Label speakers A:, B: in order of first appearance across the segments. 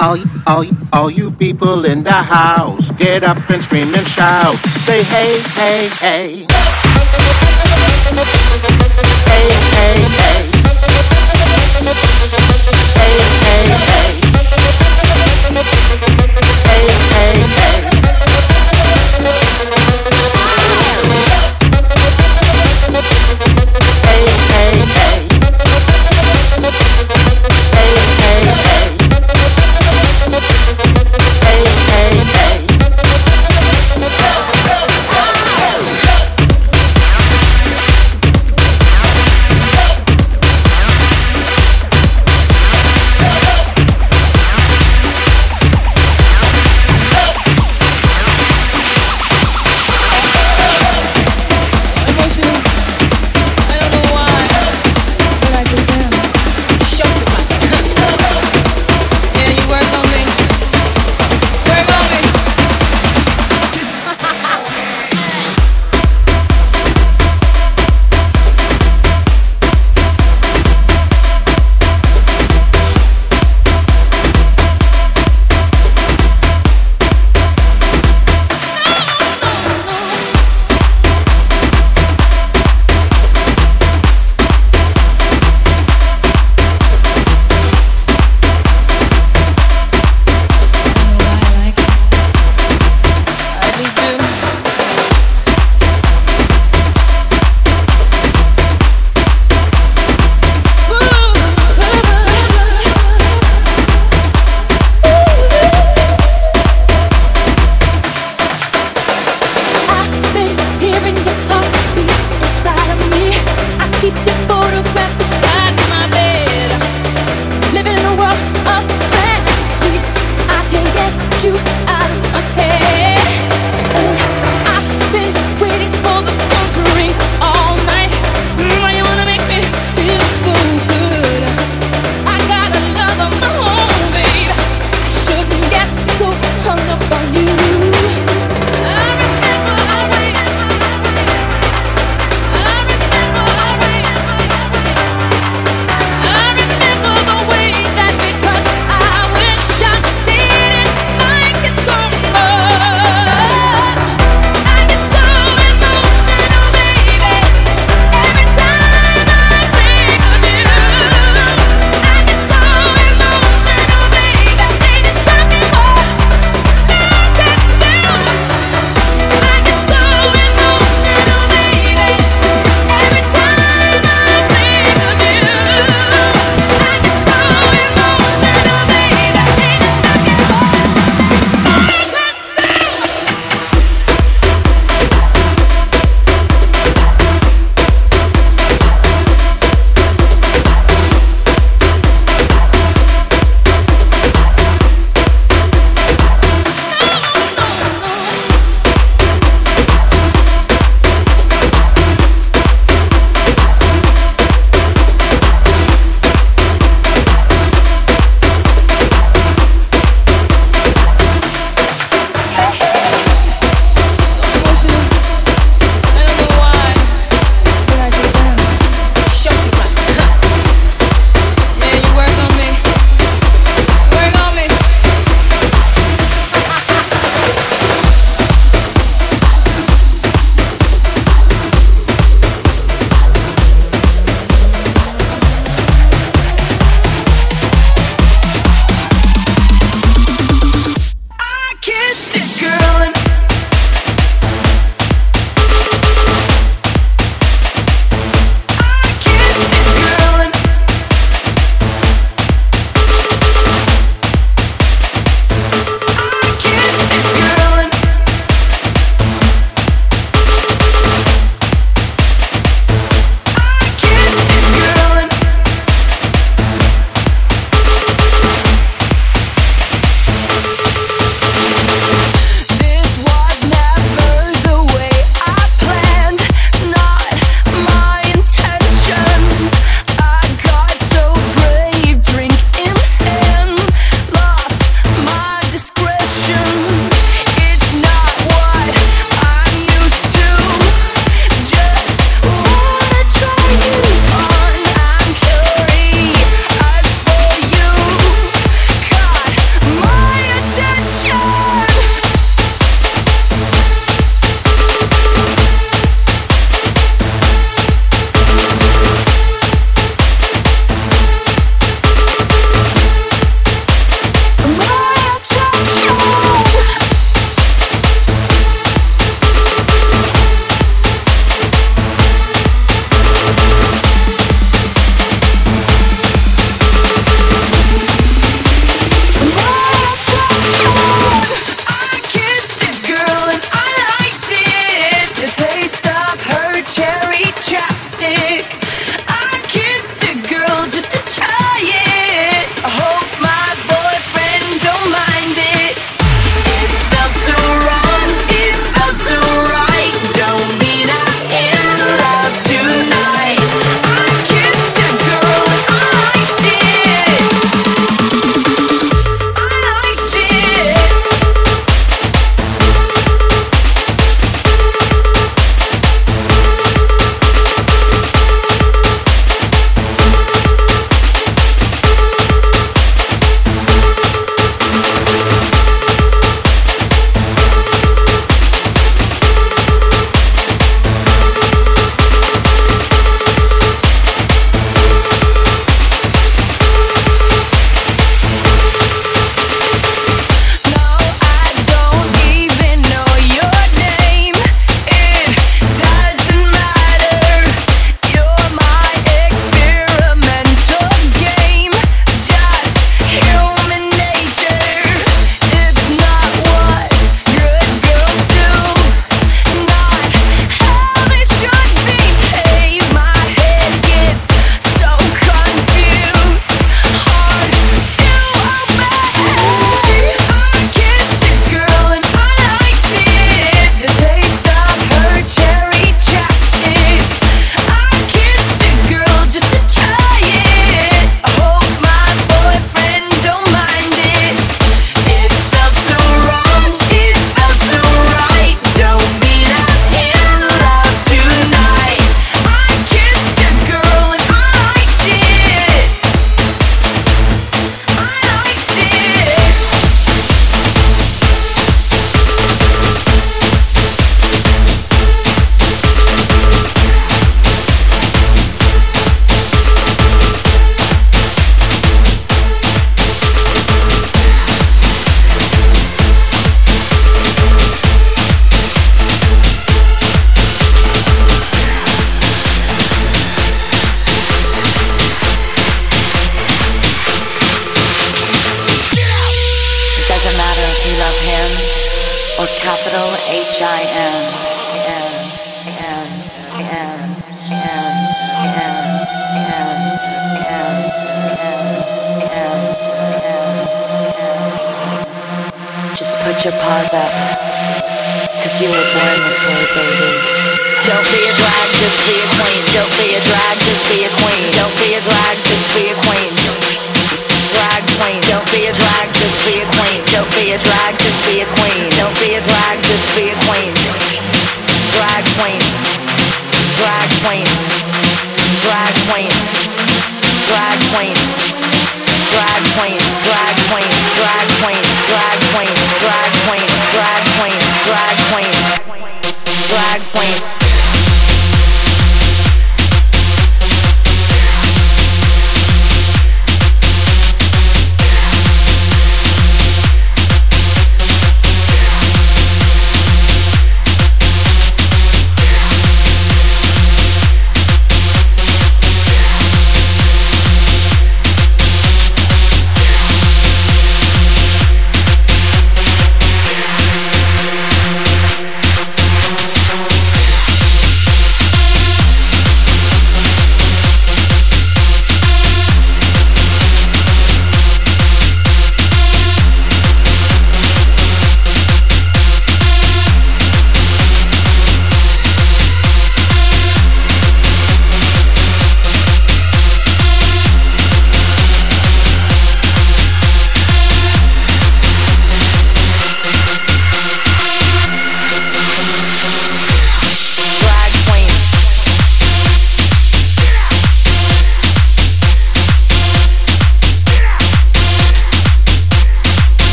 A: All, all, all, you people in the house, get up and scream and shout. Say hey, hey, hey. Hey, hey, hey. Hey, hey, hey. Hey, hey, hey.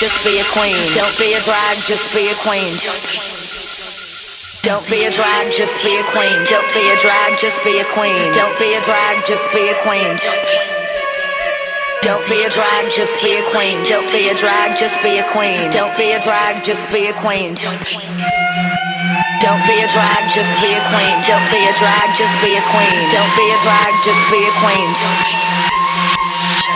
B: Just be a queen. Don't be a drag, just be a queen. Don't be a drag, just be a queen. Don't be a drag, just be a queen. Don't be a drag, just be a queen. Don't be a drag, just be a queen. Don't be a drag, just be a queen. Don't be a drag, just be a queen. Don't be a drag, just be a queen. Don't be a drag, just be a queen. Don't be a drag, just be a queen.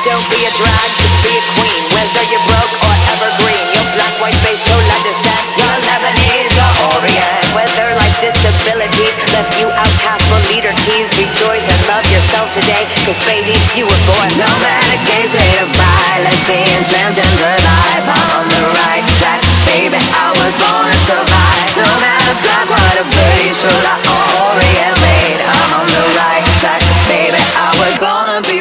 B: Don't be a drag, just be a queen. Whether you're broke or evergreen, your black, white, beige, chola descent, your Lebanese or Orient. Whether life's disabilities left you outcast for leader tease, rejoice and love yourself today. Cause baby, you were born. No matter gay, straight or bi, lesbian, transgender life, I'm on the right track. Baby, I was born to survive. No matter black, white, or beige, chola or Orient made, I'm on the right track. Baby, I was born to be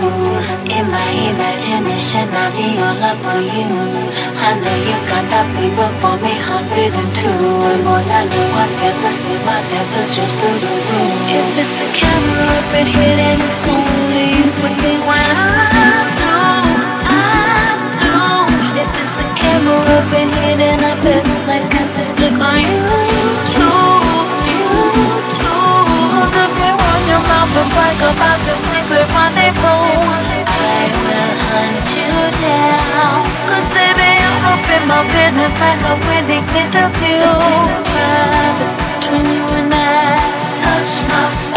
C: In my imagination, I'll be all up on you. I know you got that fever for me, hundred and two. And boy, I know I never see my temperatures through the roof. If it's a camera up in here, then it's only you with me when I know, I know. If it's a camera up in here, then I best like cast this flick on you too, your mouth and brag about the secret rendezvous, I will hunt you down. Cause baby, I'm up in my business like a wedding interview. This is private between you and I. Touch my